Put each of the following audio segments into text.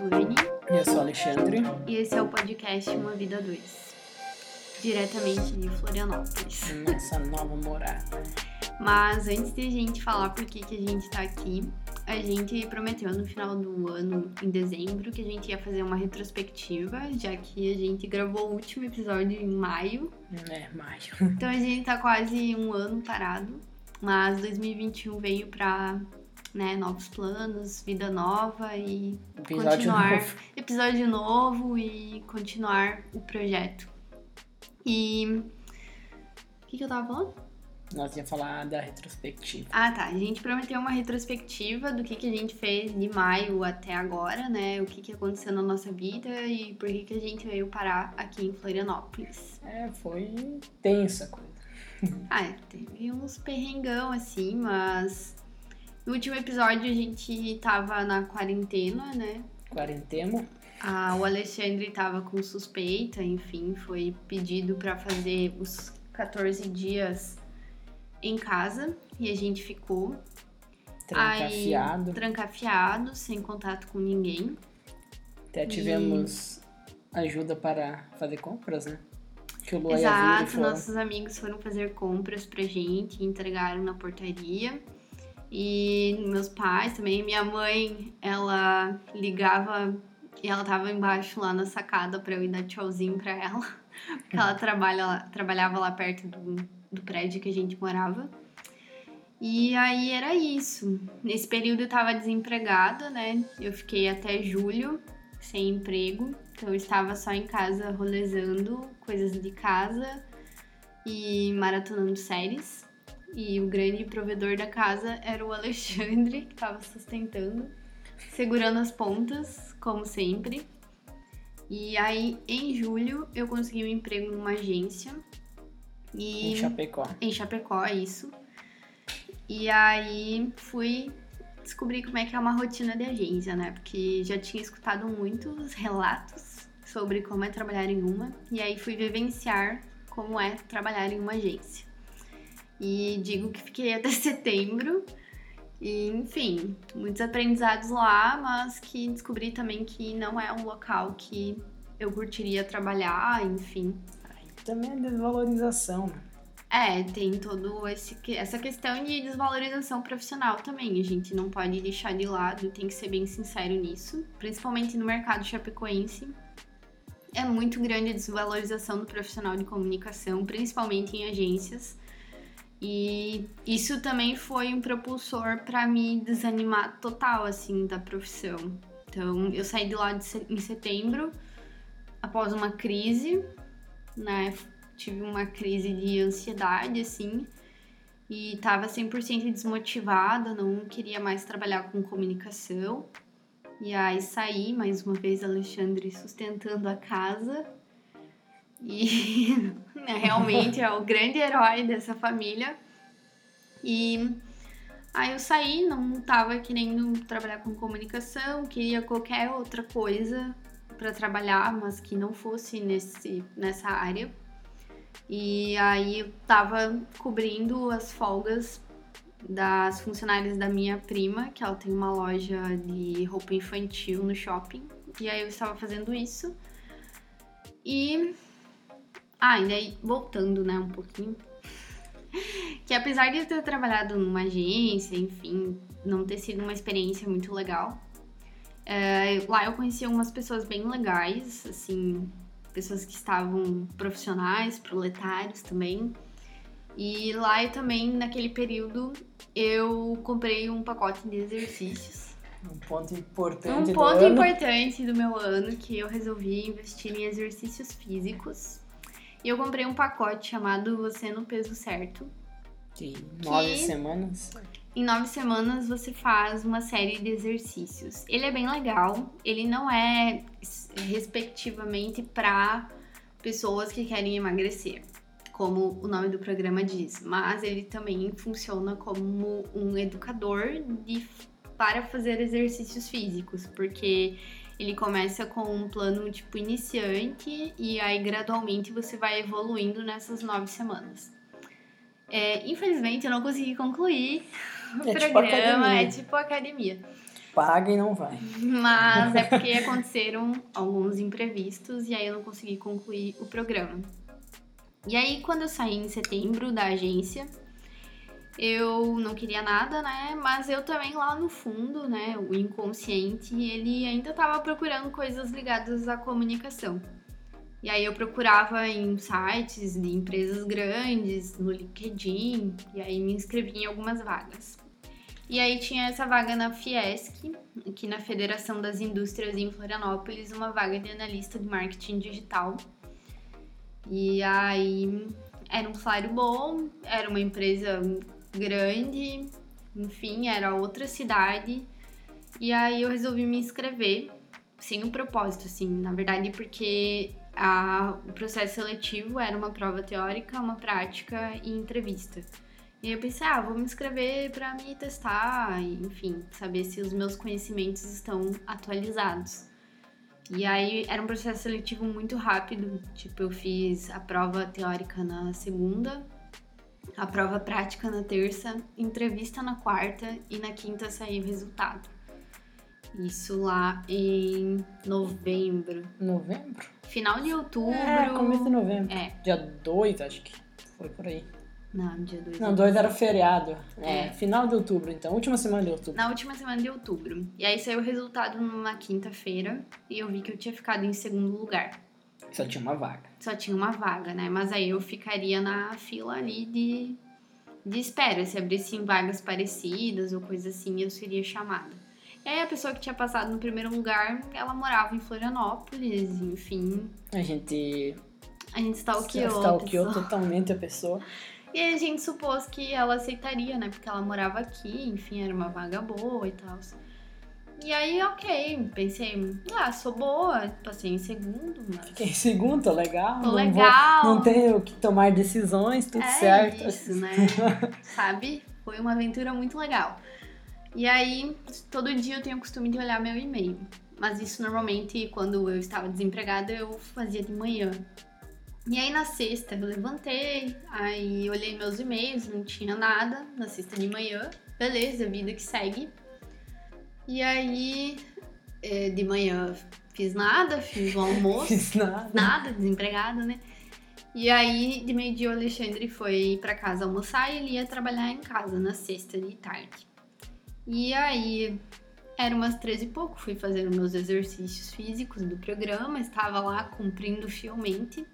Turini. E eu sou Alexandre. E esse é o podcast Uma Vida 2. Diretamente de Florianópolis. Nossa nova morada. Mas antes de a gente falar por que, que a gente tá aqui, a gente prometeu no final do ano, em dezembro, que a gente ia fazer uma retrospectiva, já que a gente gravou o último episódio em maio. É, maio. Então a gente tá quase um ano parado. Mas 2021 veio pra né, novos planos, vida nova e Episódio continuar novo. episódio novo e continuar o projeto. E o que, que eu tava falando? Nós ia falar da retrospectiva. Ah, tá. A gente prometeu uma retrospectiva do que, que a gente fez de maio até agora, né? O que, que aconteceu na nossa vida e por que, que a gente veio parar aqui em Florianópolis. É, foi tensa coisa. Ah, teve uns perrengão assim, mas no último episódio a gente tava na quarentena, né? Quarentena. Ah, o Alexandre tava com suspeita, enfim, foi pedido pra fazer os 14 dias em casa e a gente ficou Trancafiado. Aí, trancafiado, sem contato com ninguém. Até tivemos ajuda para fazer compras, né? Que o Lua e Exato, nossos amigos foram fazer compras pra gente, entregaram na portaria. E meus pais também, minha mãe, ela ligava e ela tava embaixo lá na sacada pra eu ir dar tchauzinho pra ela. Porque ela trabalha, trabalhava lá perto do, do prédio que a gente morava. E aí era isso. Nesse período eu tava desempregada, né? Eu fiquei até julho sem emprego. Então eu estava só em casa rolezando coisas de casa e maratonando séries. E o grande provedor da casa era o Alexandre, que estava sustentando, segurando as pontas, como sempre. E aí, em julho, eu consegui um emprego numa agência. E Em Chapecó. em Chapecó, é isso. E aí fui descobrir como é que é uma rotina de agência, né? Porque já tinha escutado muitos relatos sobre como é trabalhar em uma, e aí fui vivenciar como é trabalhar em uma agência. E digo que fiquei até setembro. E, enfim, muitos aprendizados lá, mas que descobri também que não é um local que eu curtiria trabalhar, enfim. Aí também é desvalorização, né? É, tem todo esse essa questão de desvalorização profissional também. A gente não pode deixar de lado, tem que ser bem sincero nisso, principalmente no mercado chapecoense. É muito grande a desvalorização do profissional de comunicação, principalmente em agências. E isso também foi um propulsor para me desanimar total assim da profissão. Então, eu saí de lá de em setembro após uma crise, né? tive uma crise de ansiedade, assim, e tava 100% desmotivada, não queria mais trabalhar com comunicação. E aí saí, mais uma vez, Alexandre sustentando a casa. E realmente é o grande herói dessa família. E aí eu saí, não tava querendo trabalhar com comunicação, queria qualquer outra coisa para trabalhar, mas que não fosse nesse, nessa área. E aí eu tava cobrindo as folgas das funcionárias da minha prima, que ela tem uma loja de roupa infantil no shopping. E aí eu estava fazendo isso. E. Ah, e daí, voltando, né, um pouquinho. que apesar de eu ter trabalhado numa agência, enfim, não ter sido uma experiência muito legal. é, lá eu conheci algumas pessoas bem legais, assim, pessoas que estavam profissionais, proletários também. E lá eu também, naquele período, eu comprei um pacote de exercícios. Um ponto importante Um do ponto ano. importante do meu ano que eu resolvi investir em exercícios físicos. E eu comprei um pacote chamado Você no Peso Certo. De nove semanas. Em nove semanas você faz uma série de exercícios. Ele é bem legal, ele não é respectivamente para pessoas que querem emagrecer, como o nome do programa diz, mas ele também funciona como um educador de, para fazer exercícios físicos, porque ele começa com um plano tipo iniciante e aí gradualmente você vai evoluindo nessas nove semanas. É, infelizmente eu não consegui concluir o É tipo programa, academia. é tipo academia. Paga e não vai. Mas é porque aconteceram alguns imprevistos e aí eu não consegui concluir o programa. E aí, quando eu saí em setembro da agência, eu não queria nada, né? Mas eu também lá no fundo, né? O inconsciente, ele ainda estava procurando coisas ligadas à comunicação. E aí eu procurava em sites de empresas grandes, no LinkedIn, e aí me inscrevi em algumas vagas. E aí tinha essa vaga na Fiesc, aqui na Federação das Indústrias em Florianópolis, uma vaga de analista de marketing digital. E aí era um salário bom, era uma empresa grande, enfim, era outra cidade. E aí eu resolvi me inscrever sem um propósito, assim, na verdade, porque a, o processo seletivo era uma prova teórica, uma prática e entrevista. E aí eu pensei, ah, vou me inscrever para me testar, enfim, saber se os meus conhecimentos estão atualizados. E aí era um processo seletivo muito rápido, tipo, eu fiz a prova teórica na segunda, a prova prática na terça, entrevista na quarta e na quinta saiu o resultado. Isso lá em novembro. Novembro? Final de outubro. É, começo de novembro. É. Dia 2, acho que foi por aí. Não, dia 2. Não, 2 era feriado. É. É, final de outubro, então. Última semana de outubro. Na última semana de outubro. E aí saiu o resultado numa quinta-feira e eu vi que eu tinha ficado em segundo lugar. Só tinha uma vaga. Só tinha uma vaga, né? Mas aí eu ficaria na fila ali de, de espera. Se abrissem vagas parecidas ou coisa assim, eu seria chamada. E aí a pessoa que tinha passado no primeiro lugar, ela morava em Florianópolis, enfim. A gente A gente stalkeou. stalkeou totalmente a pessoa. E aí a gente supôs que ela aceitaria, né? Porque ela morava aqui, enfim, era uma vaga boa e tal. E aí, ok, pensei, ah, sou boa, passei em segundo, mas. Fiquei em segundo, tô legal. Tô não legal. Vou, não tenho que tomar decisões, tudo é certo. isso, né? Sabe? Foi uma aventura muito legal. E aí, todo dia eu tenho o costume de olhar meu e-mail. Mas isso normalmente, quando eu estava desempregada, eu fazia de manhã. E aí na sexta eu levantei, aí olhei meus e-mails, não tinha nada na sexta de manhã. Beleza, vida que segue. E aí, eh, de manhã fiz nada, fiz o almoço. Fiz nada. Nada, desempregada, né? E aí, de meio-dia, o Alexandre foi pra casa almoçar e ele ia trabalhar em casa na sexta de tarde. E aí, era umas 13 e pouco, fui fazendo meus exercícios físicos do programa, estava lá cumprindo fielmente.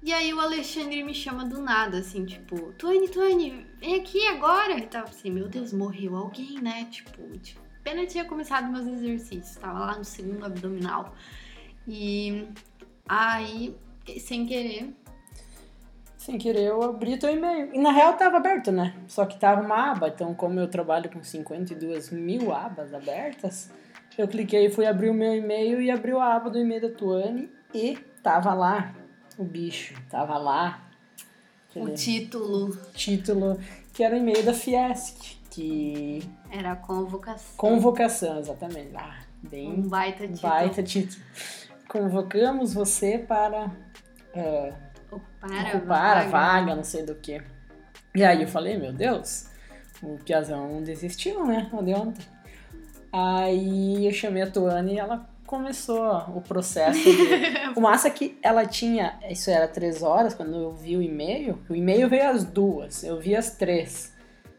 E aí, o Alexandre me chama do nada, assim, tipo, Tony, Tony, vem aqui agora. E tava assim, meu Deus, morreu alguém, né? Tipo, tipo apenas tinha começado meus exercícios, tava lá no segundo abdominal. E aí, sem querer, Sem querer, eu abri teu e-mail. E na real tava aberto, né? Só que tava uma aba. Então, como eu trabalho com 52 mil abas abertas, eu cliquei e fui abrir o meu e-mail e abriu a aba do e-mail da Tuane e tava lá o bicho. Tava lá o título título que era o e-mail da Fiesc. Que. Era a convocação. Convocação, exatamente. Ah, bem. Um baita título. Baita título. Convocamos você para. ah, Ocupar, ocupar a vaga, não sei do que. E aí eu falei, meu Deus, o Piazão desistiu, né? De ontem. Aí eu chamei a Tuane e ela começou o processo de... O massa é que ela tinha, isso era três horas, quando eu vi o e-mail, o e-mail veio às duas, eu vi às três.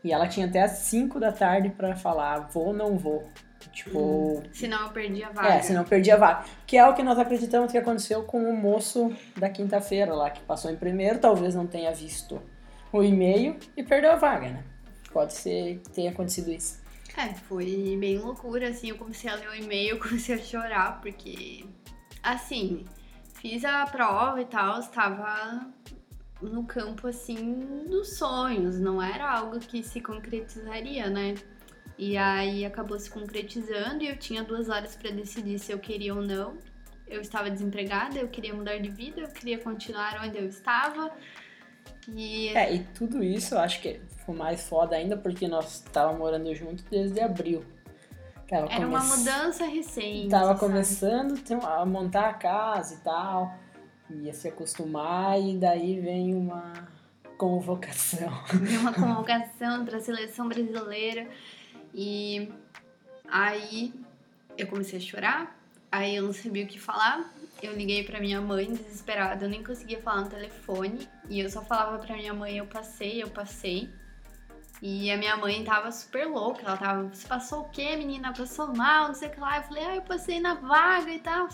E ela tinha até às cinco da tarde pra falar, vou ou não vou. Tipo, Senão eu perdi a vaga. é, senão eu perdi a vaga. Que é o que nós acreditamos que aconteceu com o moço da quinta-feira lá, que passou em primeiro, talvez não tenha visto o e-mail e perdeu a vaga, né? Pode ser que tenha acontecido isso. É, foi bem loucura, assim, eu comecei a ler o e-mail, comecei a chorar, porque, assim, fiz a prova e tal, estava no campo, assim, dos sonhos, não era algo que se concretizaria, né? E aí acabou se concretizando e eu tinha duas horas para decidir se eu queria ou não. Eu estava desempregada, eu queria mudar de vida, eu queria continuar onde eu estava. E É, e tudo isso eu acho que foi mais foda ainda porque nós estávamos morando juntos desde abril. Tava era uma come- mudança recente. Tava sabe? começando a montar a casa e tal, ia se acostumar e daí vem uma convocação. de uma convocação para a seleção brasileira e Aí eu comecei a chorar, aí eu não sabia o que falar. Eu liguei pra minha mãe desesperada, eu nem conseguia falar no telefone. E eu só falava pra minha mãe, eu passei, eu passei. E a minha mãe tava super louca, ela tava, você passou o quê, menina? Passou mal, não sei o que lá. Eu falei, ah, eu passei na vaga e tal.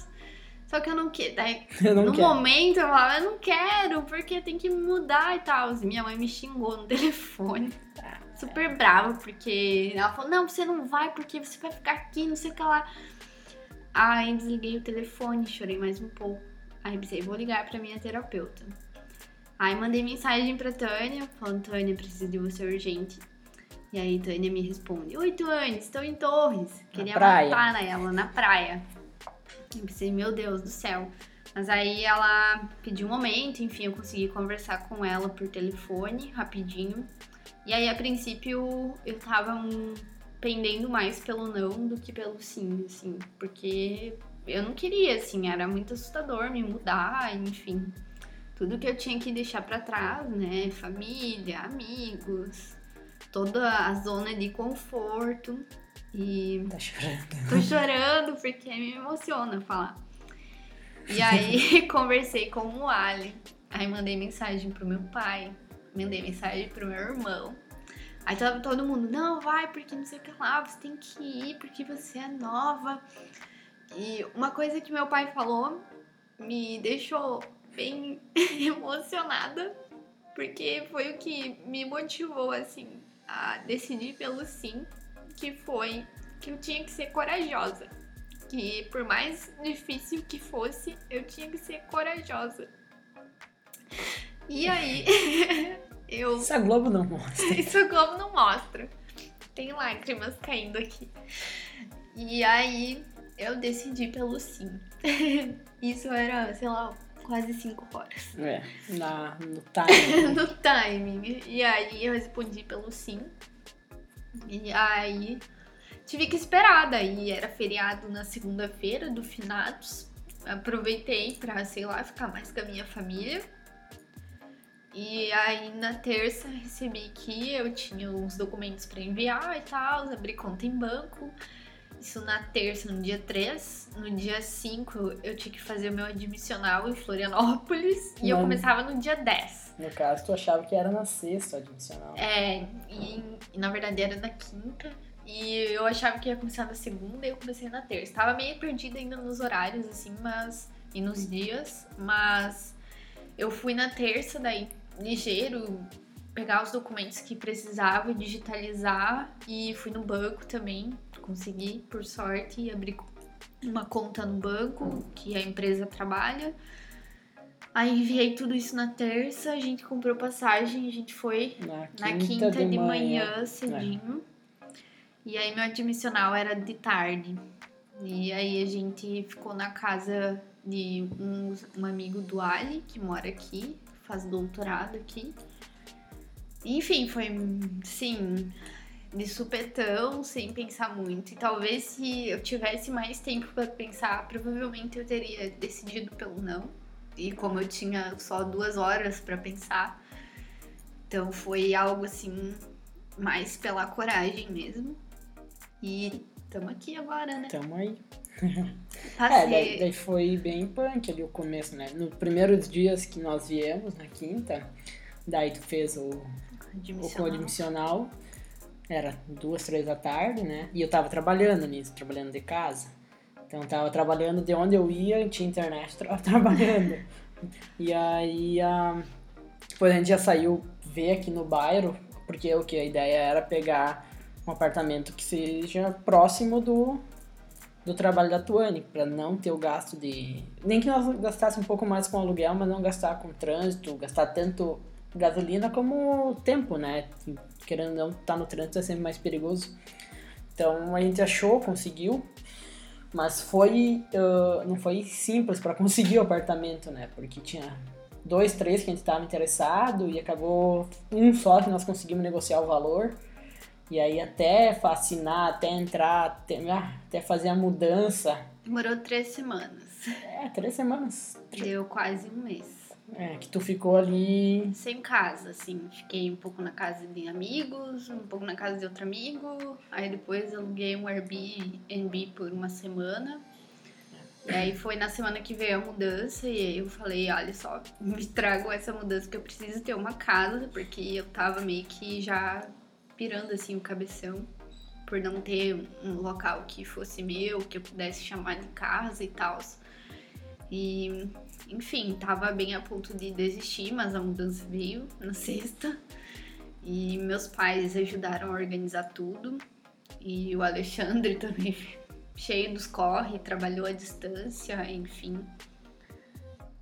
Só que eu não quero. Daí, no quero. momento, eu falava, eu não quero, porque tem que mudar e tal. E minha mãe me xingou no telefone. Super brava, porque ela falou, não, você não vai, porque você vai ficar aqui, não sei o que lá. Aí desliguei o telefone, chorei mais um pouco. Aí pensei, vou ligar pra minha terapeuta. Aí mandei mensagem pra Tânia, falando, Tânia, preciso de você urgente. E aí Tânia me responde, Oi, Tânia, estou em Torres. Queria matar ela, na praia. Eu pensei, meu Deus do céu. Mas aí ela pediu um momento, enfim, eu consegui conversar com ela por telefone, rapidinho. E aí, a princípio, eu tava um, pendendo mais pelo não do que pelo sim, assim, porque eu não queria, assim, era muito assustador me mudar, enfim. Tudo que eu tinha que deixar para trás, né? Família, amigos, toda a zona de conforto. E. Tá chorando. Tô chorando porque me emociona falar. E aí conversei com o Ali. Aí mandei mensagem pro meu pai, mandei mensagem pro meu irmão. Aí tava todo mundo, não, vai, porque não sei o que lá, você tem que ir, porque você é nova. E uma coisa que meu pai falou me deixou bem emocionada, porque foi o que me motivou, assim, a decidir pelo sim, que foi que eu tinha que ser corajosa. Que por mais difícil que fosse, eu tinha que ser corajosa. E aí, Eu... Isso a Globo não mostra. Isso a Globo não mostra. Tem lágrimas caindo aqui. E aí eu decidi pelo sim. Isso era, sei lá, quase 5 horas. É, na, no timing. no timing. E aí eu respondi pelo sim. E aí tive que esperar. Daí era feriado na segunda-feira do Finados. Aproveitei pra, sei lá, ficar mais com a minha família. E aí na terça recebi que eu tinha uns documentos para enviar e tal, abri conta em banco. Isso na terça, no dia 3. No dia 5 eu tinha que fazer o meu admissional em Florianópolis Não. e eu começava no dia 10. No caso, tu achava que era na sexta o admissional. É, e, e na verdade era na quinta. E eu achava que ia começar na segunda e eu comecei na terça. Tava meio perdida ainda nos horários, assim, mas. e nos dias, mas eu fui na terça, daí ligeiro, pegar os documentos que precisava, digitalizar e fui no banco também, consegui, por sorte, abrir uma conta no banco que a empresa trabalha. Aí enviei tudo isso na terça, a gente comprou passagem, a gente foi na quinta, na quinta de, de, manhã, manhã cedinho. É. E aí meu admissional era de tarde. E aí a gente ficou na casa de um, um amigo do Ali, que mora aqui, faz doutorado aqui. Enfim, foi, sim, de supetão, sem pensar muito. E talvez se eu tivesse mais tempo para pensar, provavelmente eu teria decidido pelo não. E como eu tinha só duas horas para pensar, então foi algo assim, mais pela coragem mesmo. E estamos aqui agora, né? Estamos aí. É, daí, daí, foi bem punk ali o começo, né? Nos primeiros dias que nós viemos, na quinta, daí tu fez o, o admissional. Era duas, três da tarde, né? E eu tava trabalhando nisso, trabalhando de casa. Então tava trabalhando de onde eu ia, tinha internet, tava trabalhando. e aí a, depois a gente já saiu ver aqui no bairro, porque o que a ideia era pegar um apartamento que seja próximo do, do trabalho da Tuane, para não ter o gasto de. Nem que nós gastasse um pouco mais com aluguel, mas não gastar com trânsito, gastar tanto gasolina como tempo, né? Querendo não estar tá no trânsito é sempre mais perigoso. Então a gente achou, conseguiu, mas foi uh, não foi simples para conseguir o apartamento, né? Porque tinha dois, três que a gente estava interessado e acabou um só que nós conseguimos negociar o valor. E aí até fascinar, até entrar, até, ah, até fazer a mudança. Demorou três semanas. É, três semanas. Deu quase um mês. É, que tu ficou ali. Sem casa, assim. Fiquei um pouco na casa de amigos, um pouco na casa de outro amigo. Aí depois aluguei um Airbnb por uma semana. E aí foi na semana que veio a mudança e eu falei, olha só, me trago essa mudança que eu preciso ter uma casa, porque eu tava meio que já pirando assim o cabeção por não ter um local que fosse meu, que eu pudesse chamar de casa e tal. E, enfim, tava bem a ponto de desistir, mas a mudança veio na sexta. E meus pais ajudaram a organizar tudo. E o Alexandre também cheio dos corre, trabalhou à distância, enfim.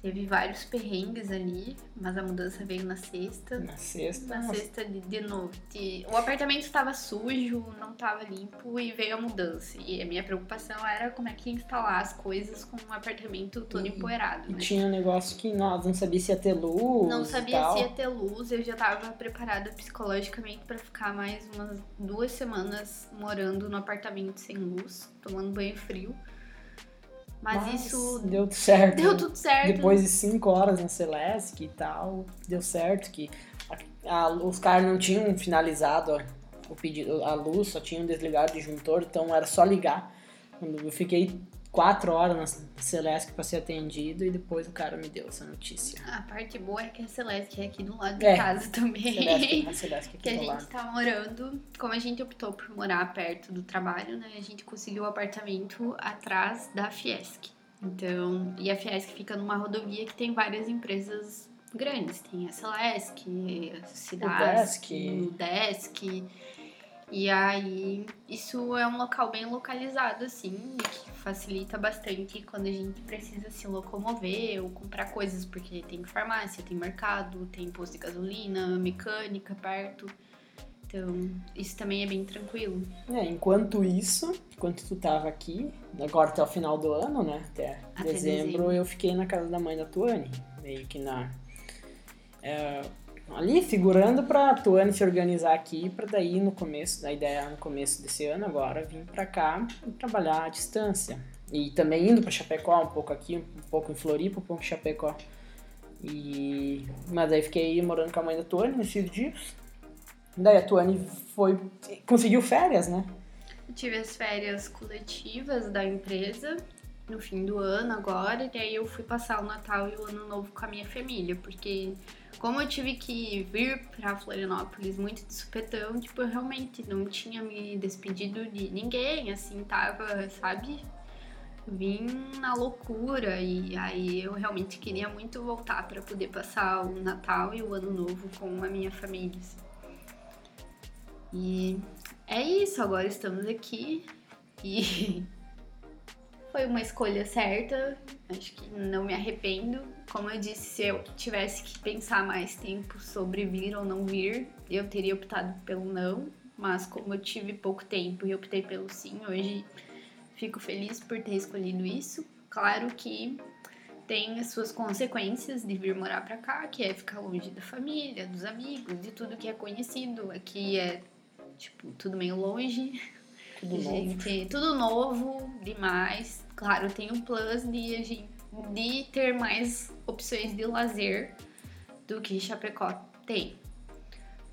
Teve vários perrengues ali, mas a mudança veio na sexta. Na sexta? Na sexta de, de noite. O apartamento estava sujo, não estava limpo e veio a mudança. E a minha preocupação era como é que ia instalar as coisas com um apartamento todo e, empoeirado. E né? tinha um negócio que nós não sabia se ia ter luz. Não sabia se ia ter luz. Eu já estava preparada psicologicamente para ficar mais umas duas semanas morando no apartamento sem luz, tomando banho frio. Mas, Mas, isso. Deu certo. Deu tudo certo. Depois de cinco horas na Celeste e tal, deu certo que a, a, os caras não tinham finalizado a, o pedido, a luz, só tinham desligado o disjuntor, então era só ligar. Eu fiquei quatro horas na Celeste para ser atendido e depois o cara me deu essa notícia. A parte boa é que a Celeste é aqui do lado de é, casa também. Celeste, a Celeste é aqui que do a gente lado. tá morando, como a gente optou por morar perto do trabalho, né? A gente conseguiu o um apartamento atrás da Fiesc. Então, e a Fiesc fica numa rodovia que tem várias empresas grandes. Tem a Celesc, a Cidade, o Desk. E aí, isso é um local bem localizado, assim, que facilita bastante quando a gente precisa se locomover ou comprar coisas, porque tem farmácia, tem mercado, tem posto de gasolina, mecânica perto. Então, isso também é bem tranquilo. É, enquanto isso, enquanto tu tava aqui, agora até o final do ano, né? Até, até dezembro, dezembro, eu fiquei na casa da mãe da Tuane, meio que na. É, ali figurando pra Tuane se organizar aqui, pra daí no começo, da ideia no começo desse ano agora, vir pra cá e trabalhar à distância. E também indo pra Chapecó, um pouco aqui, um pouco em Floripa, um pouco em Chapecó. E... Mas aí fiquei morando com a mãe da Tuane nesses dias. Daí a Tuane foi. conseguiu férias, né? Eu tive as férias coletivas da empresa no fim do ano agora, e aí eu fui passar o Natal e o Ano Novo com a minha família, porque como eu tive que vir para Florianópolis muito de supetão, tipo, eu realmente não tinha me despedido de ninguém, assim, tava, sabe? Vim na loucura e aí eu realmente queria muito voltar para poder passar o Natal e o Ano Novo com a minha família. Assim. E é isso, agora estamos aqui e foi uma escolha certa, acho que não me arrependo. Como eu disse, se eu tivesse que pensar mais tempo sobre vir ou não vir, eu teria optado pelo não, mas como eu tive pouco tempo e optei pelo sim, hoje fico feliz por ter escolhido isso. Claro que tem as suas consequências de vir morar para cá, que é ficar longe da família, dos amigos, de tudo que é conhecido. Aqui é tipo tudo meio longe, tudo gente, novo. tudo novo demais. Claro, tem um plus de, de ter mais opções de lazer do que Chapecó tem.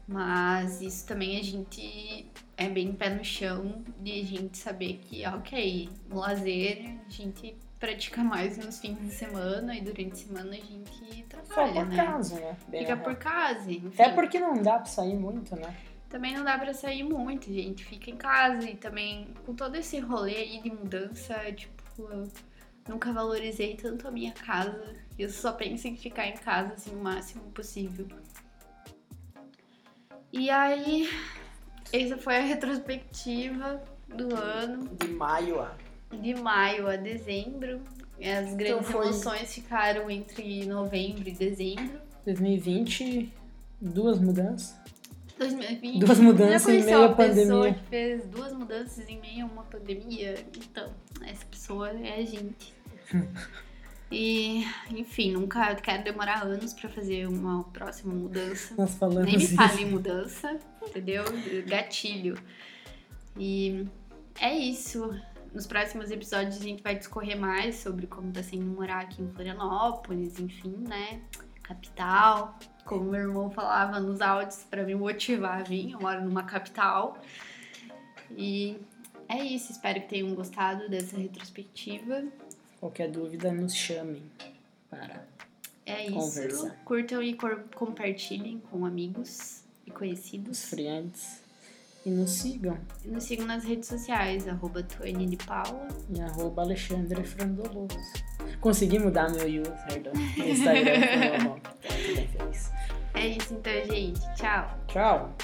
Mas isso também a gente é bem pé no chão de a gente saber que, ok, no lazer a gente pratica mais nos fins de semana e durante a semana a gente trabalha, Só por né? casa, né? Bem Fica por casa, enfim. Até porque não dá pra sair muito, né? Também não dá para sair muito, gente. Fica em casa e também com todo esse rolê aí de mudança, tipo, eu nunca valorizei tanto a minha casa. Eu só penso em ficar em casa assim o máximo possível. E aí, essa foi a retrospectiva do ano. De maio a. De maio a dezembro. As grandes então foi... emoções ficaram entre novembro e dezembro. 2020, duas mudanças. 2020. Duas mudanças em meio à pandemia. pessoa que fez duas mudanças em meio a uma pandemia. Então, essa pessoa é a gente. E, enfim, nunca quero demorar anos para fazer uma próxima mudança. Nós falamos Nem me fale mudança, entendeu? Gatilho. E é isso. Nos próximos episódios a gente vai discorrer mais sobre como tá sendo morar aqui em Florianópolis, enfim, né? capital. Como meu irmão falava nos áudios para me motivar a vir, eu moro numa capital. E é isso, espero que tenham gostado dessa retrospectiva. Qualquer dúvida, nos chamem para É isso. Conversar. Curtam e compartilhem com amigos e os conhecidos. friends. E nos sigam. E nos sigam nas redes sociais, arroba Tuane de Paula. E arroba Alexandre Frandoloso. Consegui mudar meu user do Instagram. Tô bem feliz. É isso então, gente. Tchau. Tchau.